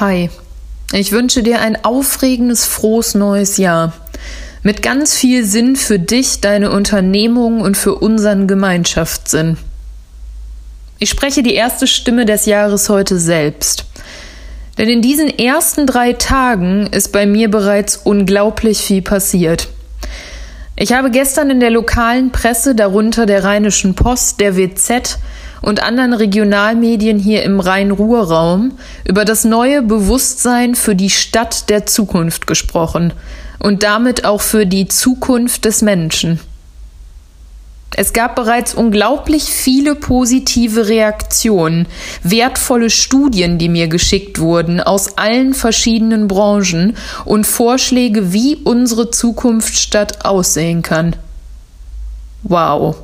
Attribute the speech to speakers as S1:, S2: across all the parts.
S1: Hi, ich wünsche dir ein aufregendes, frohes neues Jahr. Mit ganz viel Sinn für dich, deine Unternehmung und für unseren Gemeinschaftssinn. Ich spreche die erste Stimme des Jahres heute selbst. Denn in diesen ersten drei Tagen ist bei mir bereits unglaublich viel passiert. Ich habe gestern in der lokalen Presse, darunter der Rheinischen Post, der WZ und anderen Regionalmedien hier im Rhein-Ruhr-Raum über das neue Bewusstsein für die Stadt der Zukunft gesprochen und damit auch für die Zukunft des Menschen. Es gab bereits unglaublich viele positive Reaktionen, wertvolle Studien, die mir geschickt wurden aus allen verschiedenen Branchen und Vorschläge, wie unsere Zukunftsstadt aussehen kann. Wow.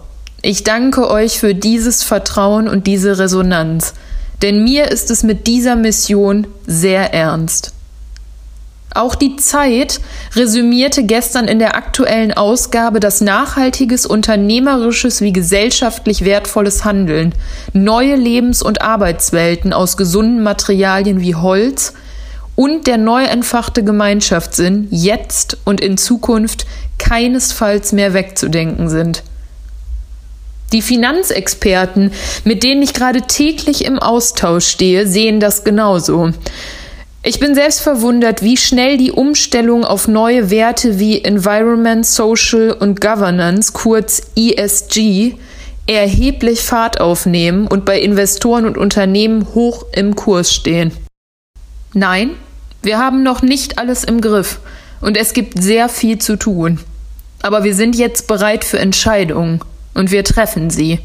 S1: Ich danke euch für dieses Vertrauen und diese Resonanz, denn mir ist es mit dieser Mission sehr ernst. Auch die Zeit resümierte gestern in der aktuellen Ausgabe das nachhaltiges, unternehmerisches wie gesellschaftlich wertvolles Handeln, neue Lebens- und Arbeitswelten aus gesunden Materialien wie Holz und der neu entfachte Gemeinschaftssinn jetzt und in Zukunft keinesfalls mehr wegzudenken sind. Die Finanzexperten, mit denen ich gerade täglich im Austausch stehe, sehen das genauso. Ich bin selbst verwundert, wie schnell die Umstellung auf neue Werte wie Environment, Social und Governance, kurz ESG, erheblich Fahrt aufnehmen und bei Investoren und Unternehmen hoch im Kurs stehen. Nein, wir haben noch nicht alles im Griff und es gibt sehr viel zu tun. Aber wir sind jetzt bereit für Entscheidungen und wir treffen sie.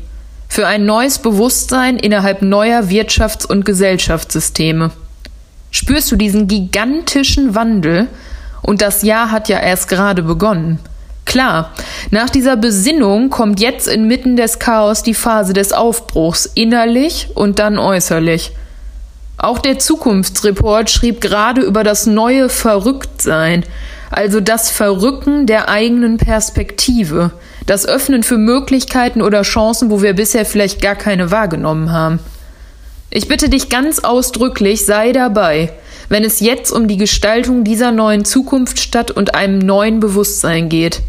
S1: Für ein neues Bewusstsein innerhalb neuer Wirtschafts- und Gesellschaftssysteme. Spürst du diesen gigantischen Wandel? Und das Jahr hat ja erst gerade begonnen. Klar, nach dieser Besinnung kommt jetzt inmitten des Chaos die Phase des Aufbruchs, innerlich und dann äußerlich. Auch der Zukunftsreport schrieb gerade über das neue Verrücktsein, also das Verrücken der eigenen Perspektive, das Öffnen für Möglichkeiten oder Chancen, wo wir bisher vielleicht gar keine wahrgenommen haben. Ich bitte dich ganz ausdrücklich, sei dabei, wenn es jetzt um die Gestaltung dieser neuen Zukunftsstadt und einem neuen Bewusstsein geht.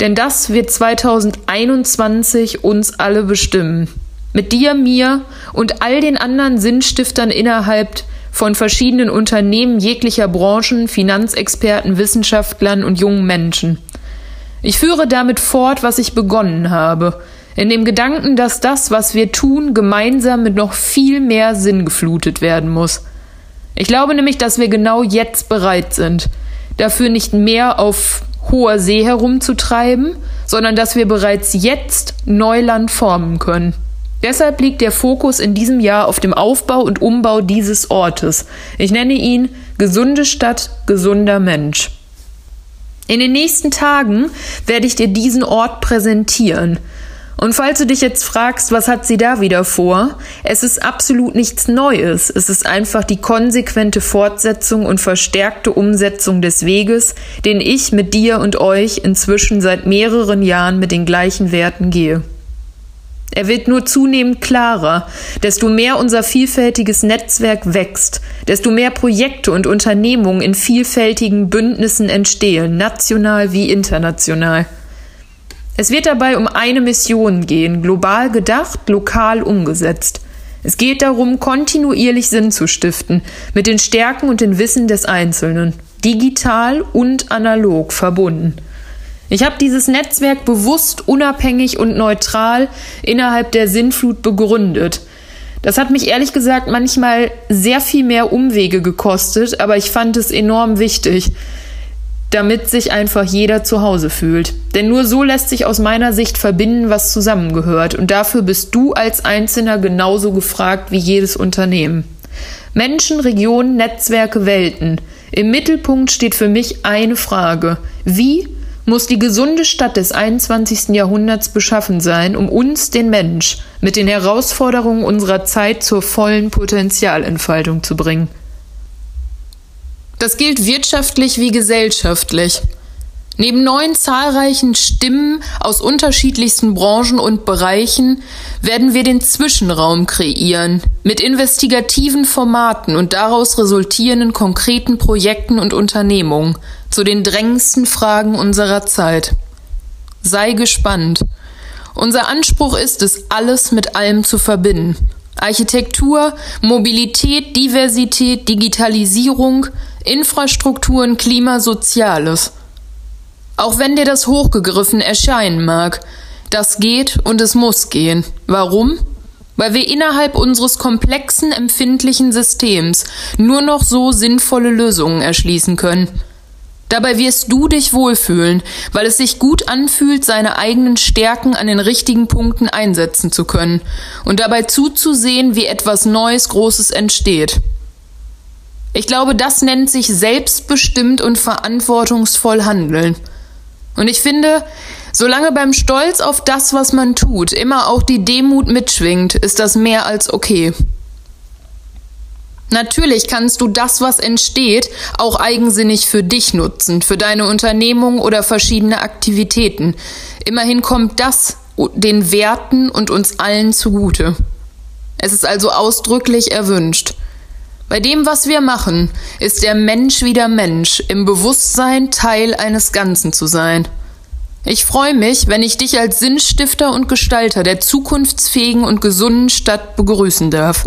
S1: Denn das wird 2021 uns alle bestimmen. Mit dir, mir und all den anderen Sinnstiftern innerhalb von verschiedenen Unternehmen jeglicher Branchen, Finanzexperten, Wissenschaftlern und jungen Menschen. Ich führe damit fort, was ich begonnen habe, in dem Gedanken, dass das, was wir tun, gemeinsam mit noch viel mehr Sinn geflutet werden muss. Ich glaube nämlich, dass wir genau jetzt bereit sind, dafür nicht mehr auf hoher See herumzutreiben, sondern dass wir bereits jetzt Neuland formen können. Deshalb liegt der Fokus in diesem Jahr auf dem Aufbau und Umbau dieses Ortes. Ich nenne ihn gesunde Stadt, gesunder Mensch. In den nächsten Tagen werde ich dir diesen Ort präsentieren. Und falls du dich jetzt fragst, was hat sie da wieder vor? Es ist absolut nichts Neues. Es ist einfach die konsequente Fortsetzung und verstärkte Umsetzung des Weges, den ich mit dir und euch inzwischen seit mehreren Jahren mit den gleichen Werten gehe. Er wird nur zunehmend klarer. Desto mehr unser vielfältiges Netzwerk wächst, desto mehr Projekte und Unternehmungen in vielfältigen Bündnissen entstehen, national wie international. Es wird dabei um eine Mission gehen, global gedacht, lokal umgesetzt. Es geht darum, kontinuierlich Sinn zu stiften, mit den Stärken und den Wissen des Einzelnen, digital und analog verbunden. Ich habe dieses Netzwerk bewusst, unabhängig und neutral innerhalb der Sinnflut begründet. Das hat mich ehrlich gesagt manchmal sehr viel mehr Umwege gekostet, aber ich fand es enorm wichtig, damit sich einfach jeder zu Hause fühlt. Denn nur so lässt sich aus meiner Sicht verbinden, was zusammengehört. Und dafür bist du als Einzelner genauso gefragt wie jedes Unternehmen. Menschen, Regionen, Netzwerke, Welten. Im Mittelpunkt steht für mich eine Frage. Wie muss die gesunde Stadt des 21. Jahrhunderts beschaffen sein, um uns, den Mensch, mit den Herausforderungen unserer Zeit zur vollen Potenzialentfaltung zu bringen. Das gilt wirtschaftlich wie gesellschaftlich. Neben neun zahlreichen Stimmen aus unterschiedlichsten Branchen und Bereichen werden wir den Zwischenraum kreieren, mit investigativen Formaten und daraus resultierenden konkreten Projekten und Unternehmungen zu den drängendsten Fragen unserer Zeit. Sei gespannt. Unser Anspruch ist es, alles mit allem zu verbinden. Architektur, Mobilität, Diversität, Digitalisierung, Infrastrukturen, Klima, Soziales – auch wenn dir das hochgegriffen erscheinen mag, das geht und es muss gehen. Warum? Weil wir innerhalb unseres komplexen empfindlichen Systems nur noch so sinnvolle Lösungen erschließen können. Dabei wirst du dich wohlfühlen, weil es sich gut anfühlt, seine eigenen Stärken an den richtigen Punkten einsetzen zu können und dabei zuzusehen, wie etwas Neues, Großes entsteht. Ich glaube, das nennt sich selbstbestimmt und verantwortungsvoll handeln. Und ich finde, solange beim Stolz auf das, was man tut, immer auch die Demut mitschwingt, ist das mehr als okay. Natürlich kannst du das, was entsteht, auch eigensinnig für dich nutzen, für deine Unternehmung oder verschiedene Aktivitäten. Immerhin kommt das den Werten und uns allen zugute. Es ist also ausdrücklich erwünscht. Bei dem, was wir machen, ist der Mensch wieder Mensch, im Bewusstsein Teil eines Ganzen zu sein. Ich freue mich, wenn ich dich als Sinnstifter und Gestalter der zukunftsfähigen und gesunden Stadt begrüßen darf.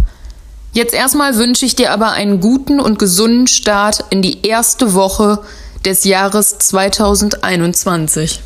S1: Jetzt erstmal wünsche ich dir aber einen guten und gesunden Start in die erste Woche des Jahres 2021.